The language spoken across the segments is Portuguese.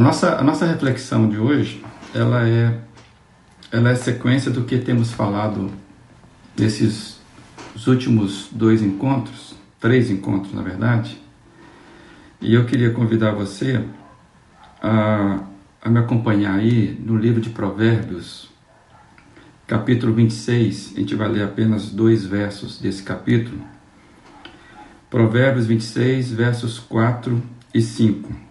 A nossa, a nossa reflexão de hoje, ela é, ela é sequência do que temos falado nesses últimos dois encontros, três encontros na verdade, e eu queria convidar você a, a me acompanhar aí no livro de Provérbios, capítulo 26, a gente vai ler apenas dois versos desse capítulo. Provérbios 26, versos 4 e 5.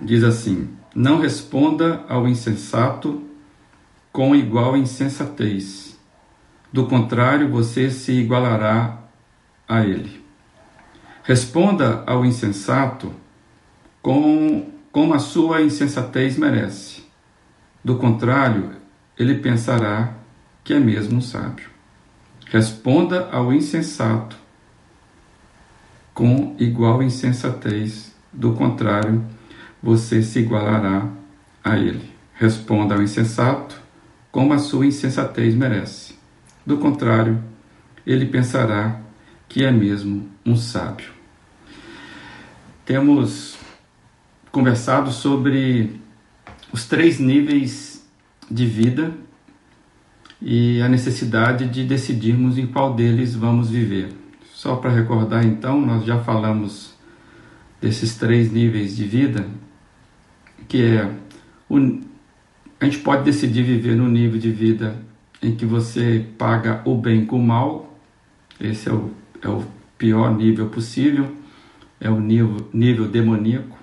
Diz assim: Não responda ao insensato com igual insensatez. Do contrário, você se igualará a ele. Responda ao insensato com como a sua insensatez merece. Do contrário, ele pensará que é mesmo um sábio. Responda ao insensato com igual insensatez, do contrário, você se igualará a ele. Responda ao insensato como a sua insensatez merece. Do contrário, ele pensará que é mesmo um sábio. Temos conversado sobre os três níveis de vida e a necessidade de decidirmos em qual deles vamos viver. Só para recordar, então, nós já falamos desses três níveis de vida, que é o, a gente pode decidir viver no nível de vida em que você paga o bem com o mal, esse é o, é o pior nível possível, é o nível, nível demoníaco.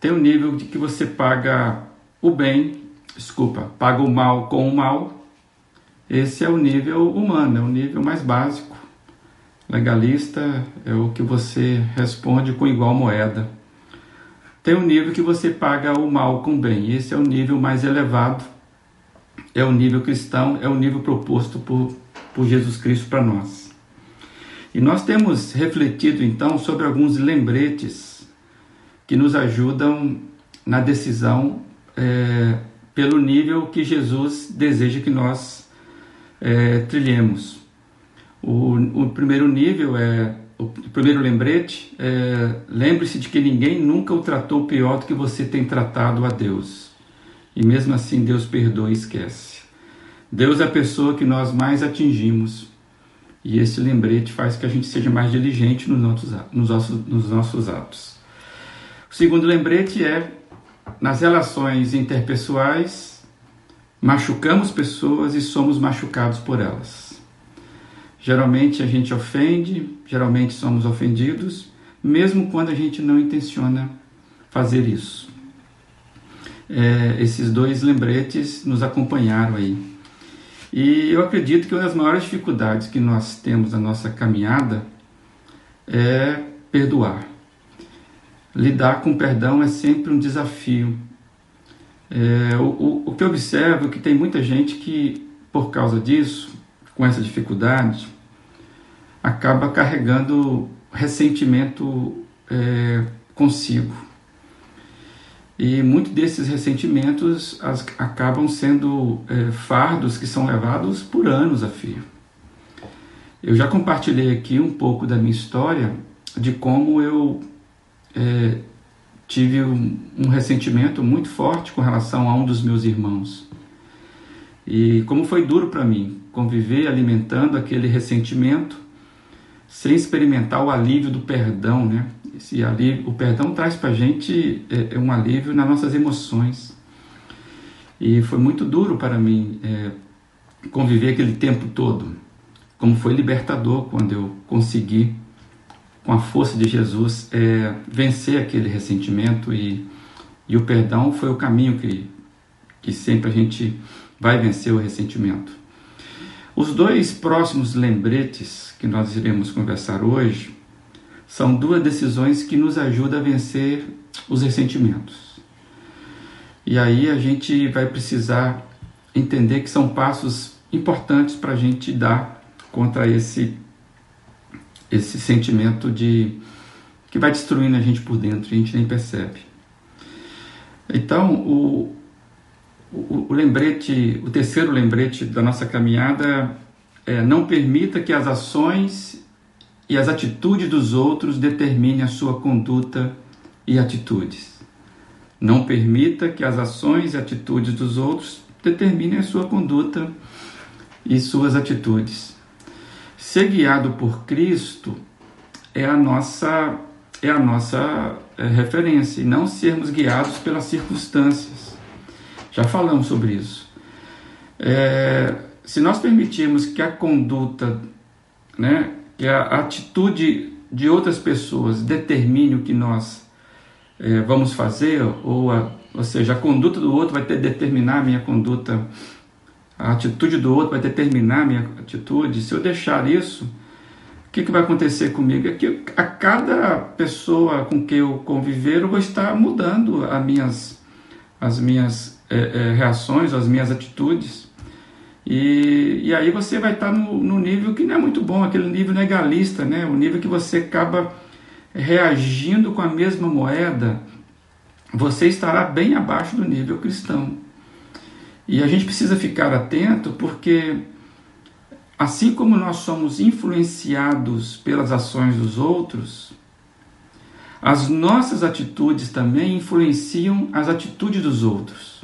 Tem o nível de que você paga o bem, desculpa, paga o mal com o mal, esse é o nível humano, é o nível mais básico Legalista é o que você responde com igual moeda. Tem um nível que você paga o mal com o bem. Esse é o nível mais elevado. É o nível cristão, é o nível proposto por, por Jesus Cristo para nós. E nós temos refletido então sobre alguns lembretes que nos ajudam na decisão é, pelo nível que Jesus deseja que nós é, trilhemos. O, o primeiro nível é o primeiro lembrete é lembre-se de que ninguém nunca o tratou pior do que você tem tratado a Deus. E mesmo assim Deus perdoa e esquece. Deus é a pessoa que nós mais atingimos. E esse lembrete faz que a gente seja mais diligente nos nossos, nos nossos, nos nossos atos. O segundo lembrete é nas relações interpessoais, machucamos pessoas e somos machucados por elas. Geralmente a gente ofende, geralmente somos ofendidos, mesmo quando a gente não intenciona fazer isso. É, esses dois lembretes nos acompanharam aí. E eu acredito que uma das maiores dificuldades que nós temos na nossa caminhada é perdoar. Lidar com perdão é sempre um desafio. É, o, o, o que eu observo é que tem muita gente que, por causa disso, com essa dificuldade, acaba carregando ressentimento é, consigo. E muitos desses ressentimentos as, acabam sendo é, fardos que são levados por anos a fio. Eu já compartilhei aqui um pouco da minha história de como eu é, tive um, um ressentimento muito forte com relação a um dos meus irmãos. E como foi duro para mim conviver alimentando aquele ressentimento sem experimentar o alívio do perdão, né? Esse alívio, o perdão traz para a gente é, é, um alívio nas nossas emoções. E foi muito duro para mim é, conviver aquele tempo todo. Como foi libertador quando eu consegui, com a força de Jesus, é, vencer aquele ressentimento e, e o perdão foi o caminho que, que sempre a gente vai vencer o ressentimento. Os dois próximos lembretes que nós iremos conversar hoje são duas decisões que nos ajudam a vencer os ressentimentos. E aí a gente vai precisar entender que são passos importantes para a gente dar contra esse esse sentimento de que vai destruindo a gente por dentro e a gente nem percebe. Então, o, o, lembrete, o terceiro lembrete da nossa caminhada é não permita que as ações e as atitudes dos outros determinem a sua conduta e atitudes. Não permita que as ações e atitudes dos outros determinem a sua conduta e suas atitudes. Ser guiado por Cristo é a nossa é a nossa é, referência e não sermos guiados pelas circunstâncias. Já falamos sobre isso. É, se nós permitirmos que a conduta, né, que a atitude de outras pessoas determine o que nós é, vamos fazer, ou, a, ou seja, a conduta do outro vai ter, determinar a minha conduta, a atitude do outro vai determinar a minha atitude, se eu deixar isso, o que, que vai acontecer comigo? É que a cada pessoa com que eu conviver, eu vou estar mudando as minhas, as minhas é, é, reações, as minhas atitudes. E, e aí você vai estar no, no nível que não é muito bom, aquele nível legalista, né? o nível que você acaba reagindo com a mesma moeda, você estará bem abaixo do nível cristão. E a gente precisa ficar atento porque, assim como nós somos influenciados pelas ações dos outros, as nossas atitudes também influenciam as atitudes dos outros.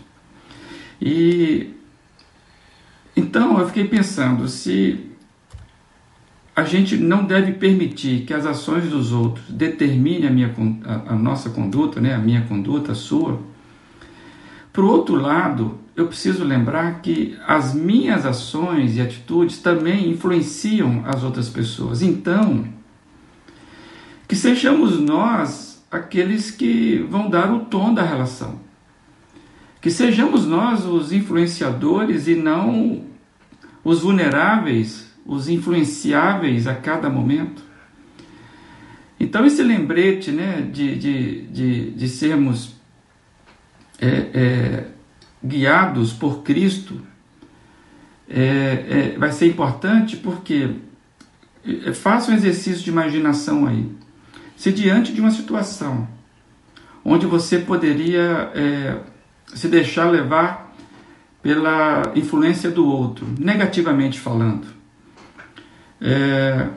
E então eu fiquei pensando se a gente não deve permitir que as ações dos outros determinem a, minha, a, a nossa conduta, né, a minha conduta, a sua. Por outro lado, eu preciso lembrar que as minhas ações e atitudes também influenciam as outras pessoas. Então, que sejamos nós aqueles que vão dar o tom da relação. Que sejamos nós os influenciadores e não os vulneráveis os influenciáveis a cada momento. Então, esse lembrete né, de, de, de, de sermos é, é, guiados por Cristo é, é vai ser importante porque é, faça um exercício de imaginação aí. Se diante de uma situação onde você poderia é, se deixar levar pela influência do outro, negativamente falando, é,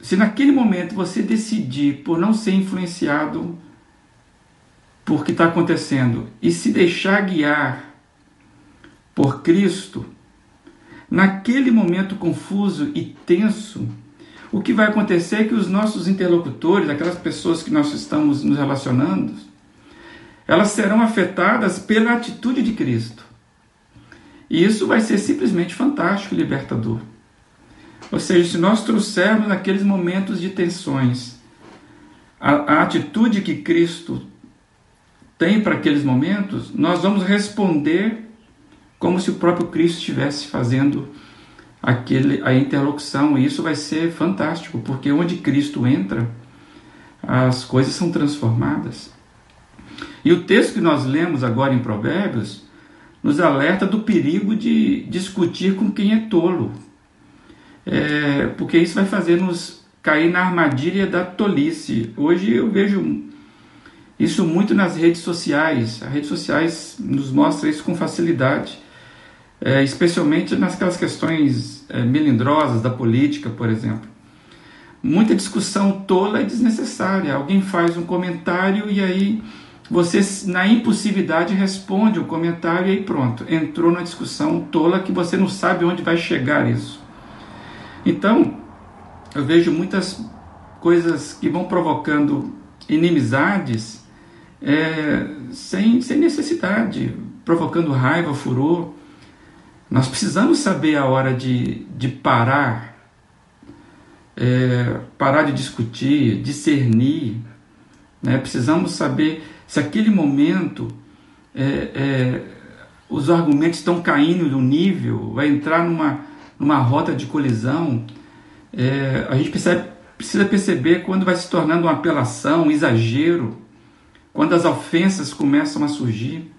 se naquele momento você decidir por não ser influenciado por que está acontecendo e se deixar guiar por Cristo, naquele momento confuso e tenso, o que vai acontecer é que os nossos interlocutores, aquelas pessoas que nós estamos nos relacionando, elas serão afetadas pela atitude de Cristo. E isso vai ser simplesmente fantástico e libertador. Ou seja, se nós trouxermos naqueles momentos de tensões a, a atitude que Cristo tem para aqueles momentos, nós vamos responder como se o próprio Cristo estivesse fazendo aquele, a interlocução. E isso vai ser fantástico, porque onde Cristo entra, as coisas são transformadas. E o texto que nós lemos agora em Provérbios nos alerta do perigo de discutir com quem é tolo, é, porque isso vai fazer nos cair na armadilha da tolice. Hoje eu vejo isso muito nas redes sociais. As redes sociais nos mostram isso com facilidade, é, especialmente nas questões é, melindrosas da política, por exemplo. Muita discussão tola e desnecessária. Alguém faz um comentário e aí você, na impulsividade, responde o comentário e aí pronto. Entrou na discussão tola que você não sabe onde vai chegar isso. Então, eu vejo muitas coisas que vão provocando inimizades é, sem, sem necessidade, provocando raiva, furor. Nós precisamos saber a hora de, de parar, é, parar de discutir, discernir. Né? Precisamos saber se aquele momento é, é os argumentos estão caindo do nível, vai entrar numa numa rota de colisão, é, a gente precisa, precisa perceber quando vai se tornando uma apelação, um exagero, quando as ofensas começam a surgir.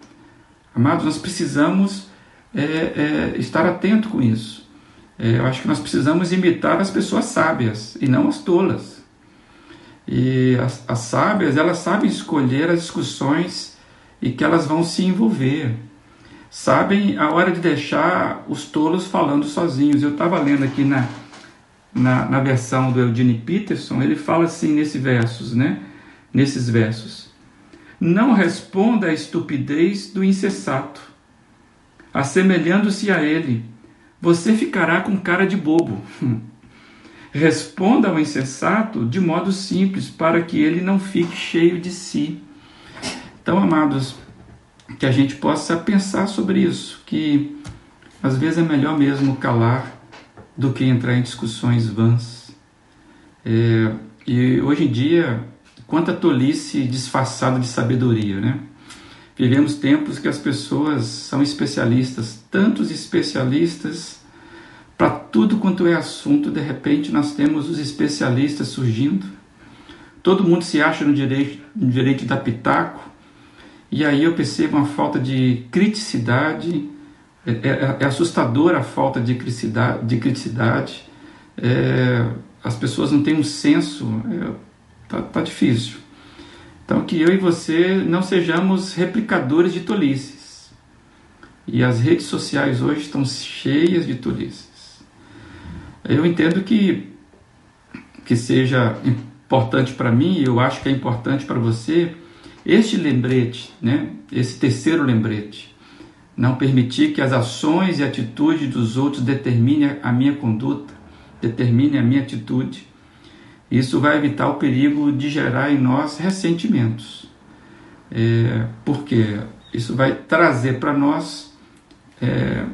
Amados, nós precisamos é, é, estar atento com isso. É, eu acho que nós precisamos imitar as pessoas sábias e não as tolas. E as, as sábias, elas sabem escolher as discussões e que elas vão se envolver sabem a hora de deixar os tolos falando sozinhos. Eu estava lendo aqui na, na, na, versão do Eugene Peterson, ele fala assim nesse versos, né? nesses versos. Não responda à estupidez do insensato. Assemelhando-se a ele, você ficará com cara de bobo. Responda ao insensato de modo simples, para que ele não fique cheio de si. Então, amados, que a gente possa pensar sobre isso, que às vezes é melhor mesmo calar do que entrar em discussões vãs. É, e hoje em dia, quanta tolice disfarçada de sabedoria, né? Vivemos tempos que as pessoas são especialistas, tantos especialistas para tudo quanto é assunto, de repente nós temos os especialistas surgindo. Todo mundo se acha no direito, no direito de dar pitaco, e aí eu percebo uma falta de criticidade, é, é, é assustadora a falta de criticidade, de criticidade. É, as pessoas não têm um senso, é, tá, tá difícil. Então que eu e você não sejamos replicadores de tolices. E as redes sociais hoje estão cheias de tolices. Eu entendo que que seja importante para mim, eu acho que é importante para você este lembrete, né? Esse terceiro lembrete, não permitir que as ações e atitudes dos outros determinem a minha conduta, determinem a minha atitude. Isso vai evitar o perigo de gerar em nós ressentimentos, é, porque isso vai trazer para nós é,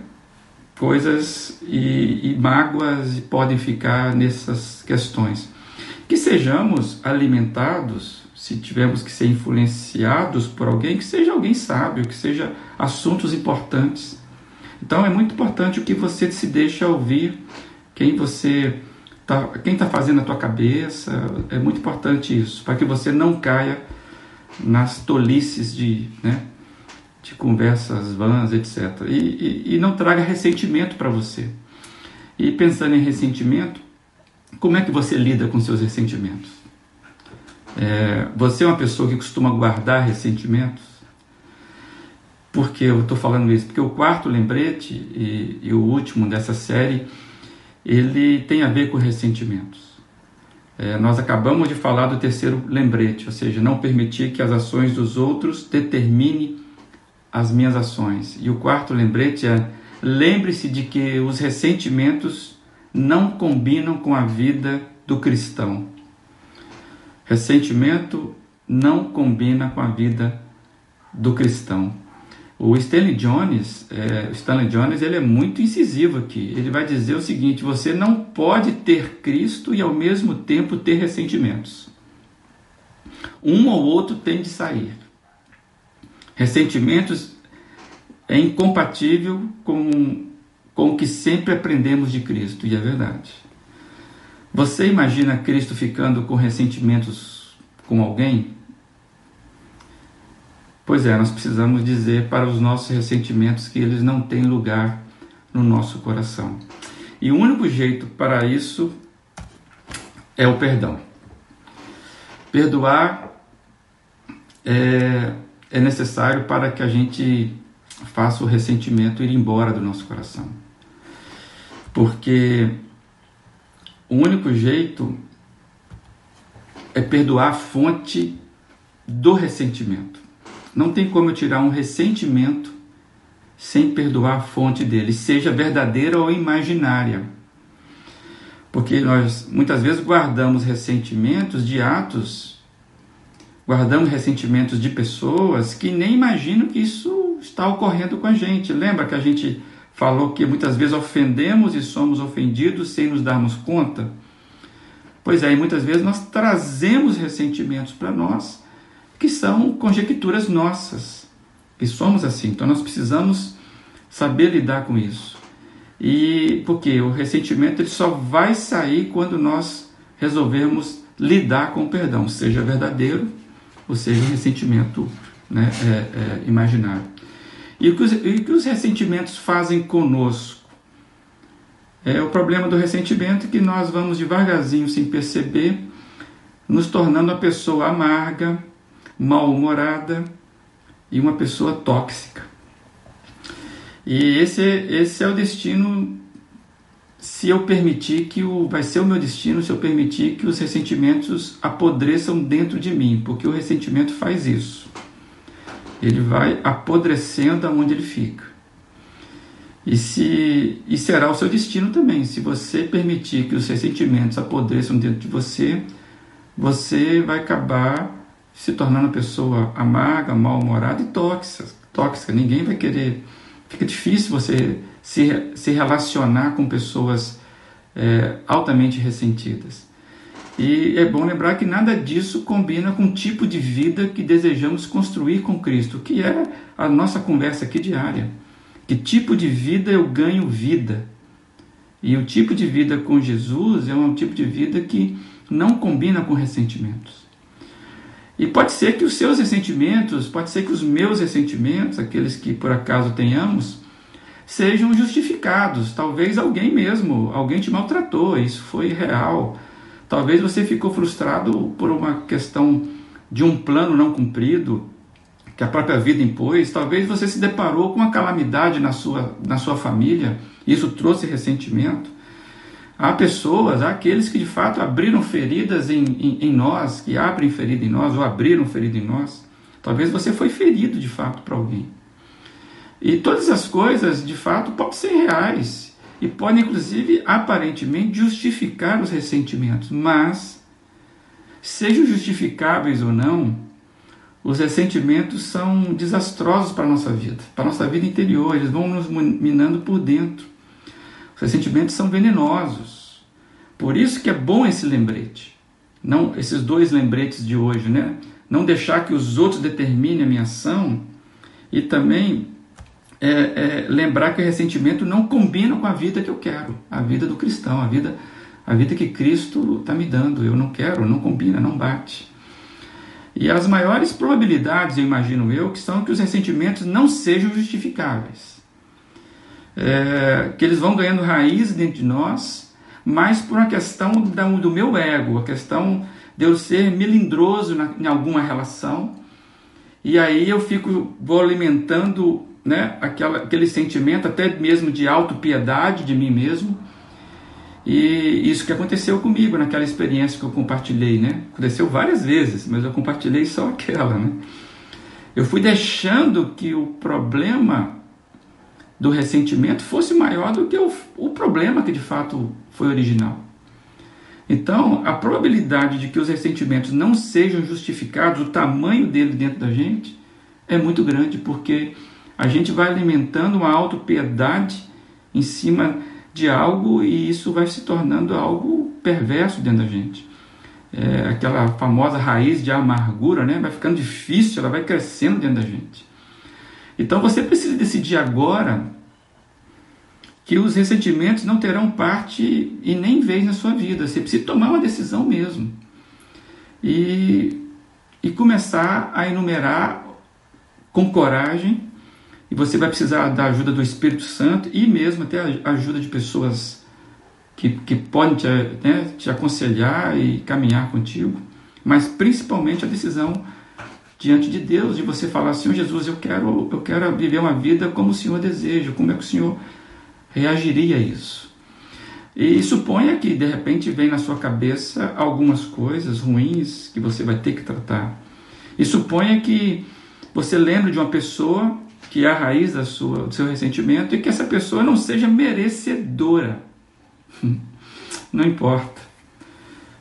coisas e, e mágoas podem ficar nessas questões. Que sejamos alimentados se tivermos que ser influenciados por alguém, que seja alguém sábio, que seja assuntos importantes. Então é muito importante o que você se deixa ouvir, quem você tá, quem está fazendo a tua cabeça, é muito importante isso, para que você não caia nas tolices de, né, de conversas vãs, etc. E, e, e não traga ressentimento para você. E pensando em ressentimento, como é que você lida com seus ressentimentos? É, você é uma pessoa que costuma guardar ressentimentos? Por que eu estou falando isso? Porque o quarto lembrete e, e, o último dessa série, ele tem a ver com ressentimentos. É, nós acabamos de falar do terceiro lembrete, ou seja, não permitir que as ações dos outros determinem as minhas ações. E o quarto lembrete é: lembre-se de que os ressentimentos não combinam com a vida do cristão. Ressentimento não combina com a vida do cristão. O Stanley Jones, é, Stanley Jones, ele é muito incisivo aqui. Ele vai dizer o seguinte: você não pode ter Cristo e ao mesmo tempo ter ressentimentos. Um ou outro tem de sair. Ressentimentos é incompatível com, com o que sempre aprendemos de Cristo, e é verdade. Você imagina Cristo ficando com ressentimentos com alguém? Pois é, nós precisamos dizer para os nossos ressentimentos que eles não têm lugar no nosso coração. E o único jeito para isso é o perdão. Perdoar é, é necessário para que a gente faça o ressentimento ir embora do nosso coração. Porque o único jeito é perdoar a fonte do ressentimento. Não tem como eu tirar um ressentimento sem perdoar a fonte dele, seja verdadeira ou imaginária. Porque nós muitas vezes guardamos ressentimentos de atos, guardamos ressentimentos de pessoas que nem imaginam que isso está ocorrendo com a gente. Lembra que a gente falou que muitas vezes ofendemos e somos ofendidos sem nos darmos conta. Pois é, e muitas vezes nós trazemos ressentimentos para nós que são conjecturas nossas, que somos assim. Então nós precisamos saber lidar com isso. E porque o ressentimento ele só vai sair quando nós resolvermos lidar com o perdão, seja verdadeiro ou seja um ressentimento né, é, é, imaginário. E o que os, o que os ressentimentos fazem conosco? É o problema do ressentimento que nós vamos devagarzinho, sem perceber, nos tornando uma pessoa amarga, mal-humorada e uma pessoa tóxica. E esse, esse é o destino, se eu permitir que o. Vai ser o meu destino se eu permitir que os ressentimentos apodreçam dentro de mim, porque o ressentimento faz isso. Ele vai apodrecendo aonde ele fica. E, se, e será o seu destino também. Se você permitir que os ressentimentos apodreçam dentro de você, você vai acabar se tornando uma pessoa amarga, mal-humorada e tóxica, tóxica. Ninguém vai querer. Fica difícil você se, se relacionar com pessoas é, altamente ressentidas. E é bom lembrar que nada disso combina com o tipo de vida que desejamos construir com Cristo, que é a nossa conversa aqui diária. Que tipo de vida eu ganho vida? E o tipo de vida com Jesus é um tipo de vida que não combina com ressentimentos. E pode ser que os seus ressentimentos, pode ser que os meus ressentimentos, aqueles que por acaso tenhamos, sejam justificados. Talvez alguém mesmo, alguém te maltratou, isso foi real. Talvez você ficou frustrado por uma questão de um plano não cumprido que a própria vida impôs. Talvez você se deparou com uma calamidade na sua, na sua família, isso trouxe ressentimento. Há pessoas, há aqueles que de fato abriram feridas em, em, em nós, que abrem ferida em nós, ou abriram ferida em nós. Talvez você foi ferido de fato para alguém. E todas as coisas, de fato, podem ser reais e podem, inclusive, aparentemente justificar os ressentimentos. Mas, sejam justificáveis ou não, os ressentimentos são desastrosos para a nossa vida, para a nossa vida interior. Eles vão nos minando por dentro. Os ressentimentos são venenosos. Por isso que é bom esse lembrete. Não esses dois lembretes de hoje, né? Não deixar que os outros determinem a minha ação e também é, é, lembrar que o ressentimento não combina com a vida que eu quero, a vida do cristão, a vida, a vida que Cristo está me dando. Eu não quero, não combina, não bate. E as maiores probabilidades, eu imagino eu, que são que os ressentimentos não sejam justificáveis é, que eles vão ganhando raiz dentro de nós, mas por uma questão do meu ego, a questão de eu ser melindroso na, em alguma relação, e aí eu fico, vou alimentando né, aquela, aquele sentimento até mesmo de autopiedade de mim mesmo, e isso que aconteceu comigo naquela experiência que eu compartilhei, né? Aconteceu várias vezes, mas eu compartilhei só aquela, né? Eu fui deixando que o problema do ressentimento fosse maior do que o, o problema que de fato foi original. Então, a probabilidade de que os ressentimentos não sejam justificados, o tamanho dele dentro da gente, é muito grande, porque a gente vai alimentando uma autopiedade em cima de algo e isso vai se tornando algo perverso dentro da gente. É, aquela famosa raiz de amargura né, vai ficando difícil, ela vai crescendo dentro da gente. Então você precisa decidir agora que os ressentimentos não terão parte e nem vez na sua vida. Você precisa tomar uma decisão mesmo. E, e começar a enumerar com coragem. E você vai precisar da ajuda do Espírito Santo e mesmo até a ajuda de pessoas que, que podem te, né, te aconselhar e caminhar contigo. Mas principalmente a decisão diante de Deus, de você falar, Senhor Jesus, eu quero, eu quero viver uma vida como o Senhor deseja, como é que o Senhor reagiria a isso. E suponha que de repente vem na sua cabeça algumas coisas ruins que você vai ter que tratar. E suponha que você lembre de uma pessoa que é a raiz da sua, do seu ressentimento e que essa pessoa não seja merecedora. Não importa.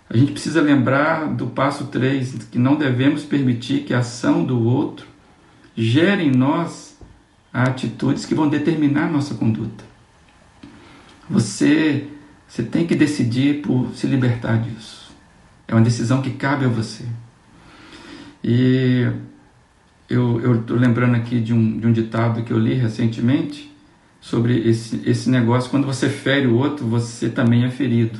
A gente precisa lembrar do passo 3, que não devemos permitir que a ação do outro gere em nós atitudes que vão determinar nossa conduta. Você, você tem que decidir por se libertar disso. É uma decisão que cabe a você. E eu estou lembrando aqui de um, de um ditado que eu li recentemente sobre esse, esse negócio: quando você fere o outro, você também é ferido.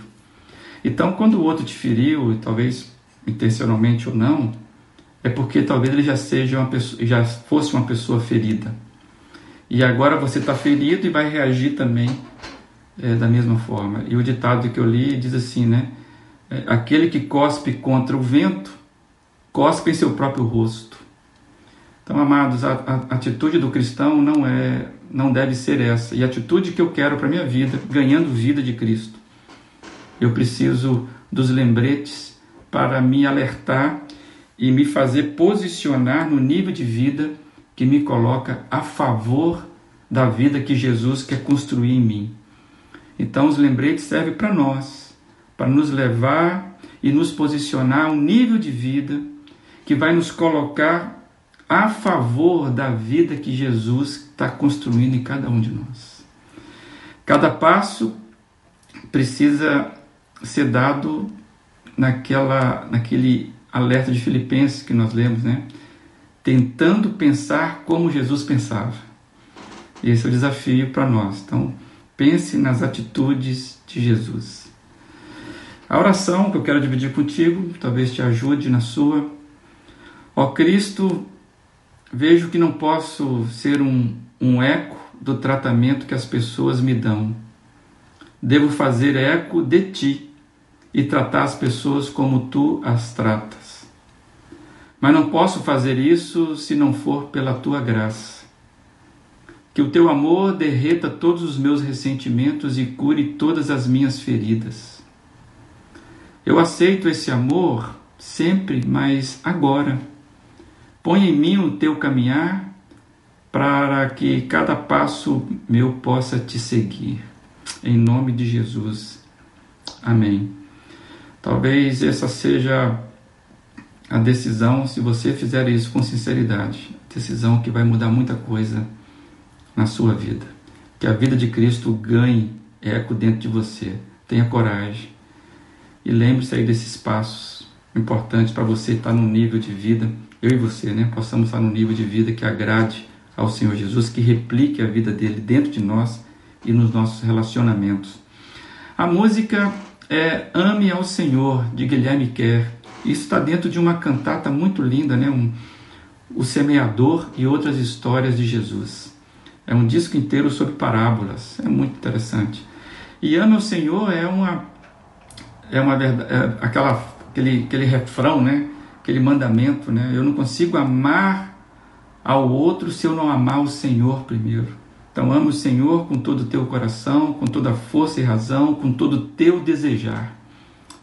Então, quando o outro te feriu, talvez intencionalmente ou não, é porque talvez ele já seja uma pessoa, já fosse uma pessoa ferida. E agora você está ferido e vai reagir também é, da mesma forma. E o ditado que eu li diz assim, né? É, aquele que cospe contra o vento, cospe em seu próprio rosto. Então, amados, a, a atitude do cristão não é, não deve ser essa. E a atitude que eu quero para minha vida, ganhando vida de Cristo, eu preciso dos lembretes para me alertar e me fazer posicionar no nível de vida que me coloca a favor da vida que Jesus quer construir em mim. Então, os lembretes servem para nós, para nos levar e nos posicionar a um nível de vida que vai nos colocar a favor da vida que Jesus está construindo em cada um de nós. Cada passo precisa ser dado naquela, naquele alerta de Filipenses que nós lemos, né? Tentando pensar como Jesus pensava. Esse é o desafio para nós. Então, pense nas atitudes de Jesus. A oração que eu quero dividir contigo, talvez te ajude na sua. Ó Cristo, vejo que não posso ser um, um eco do tratamento que as pessoas me dão. Devo fazer eco de ti e tratar as pessoas como tu as tratas. Mas não posso fazer isso se não for pela tua graça. Que o teu amor derreta todos os meus ressentimentos e cure todas as minhas feridas. Eu aceito esse amor sempre, mas agora. Põe em mim o teu caminhar para que cada passo meu possa te seguir. Em nome de Jesus. Amém. Talvez essa seja a decisão, se você fizer isso com sinceridade, decisão que vai mudar muita coisa na sua vida. Que a vida de Cristo ganhe eco dentro de você. Tenha coragem. E lembre-se aí desses passos importantes para você estar no nível de vida, eu e você, né? Possamos estar no nível de vida que agrade ao Senhor Jesus, que replique a vida dele dentro de nós e nos nossos relacionamentos. A música é Ame ao Senhor, de Guilherme Kerr. Isso está dentro de uma cantata muito linda, né? Um, o Semeador e outras histórias de Jesus. É um disco inteiro sobre parábolas. É muito interessante. E ame ao Senhor é uma é uma verdade, é aquela aquele aquele refrão, né? Aquele mandamento, né? Eu não consigo amar ao outro se eu não amar o Senhor primeiro. Então ame o Senhor com todo o teu coração, com toda a força e razão, com todo o teu desejar.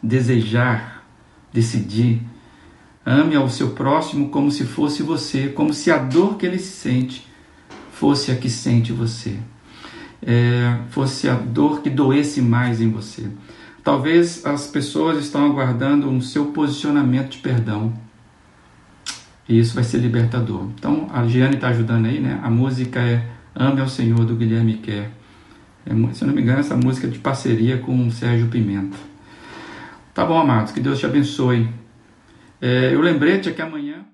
Desejar, decidir. Ame ao seu próximo como se fosse você, como se a dor que ele sente fosse a que sente você, é, fosse a dor que doesse mais em você. Talvez as pessoas estão aguardando um seu posicionamento de perdão. E isso vai ser libertador. Então, a Giane está ajudando aí, né? A música é Ame ao Senhor, do Guilherme Kerr. É, se eu não me engano, essa música é de parceria com o Sérgio Pimenta. Tá bom, amados, que Deus te abençoe. É, eu lembrei-te que amanhã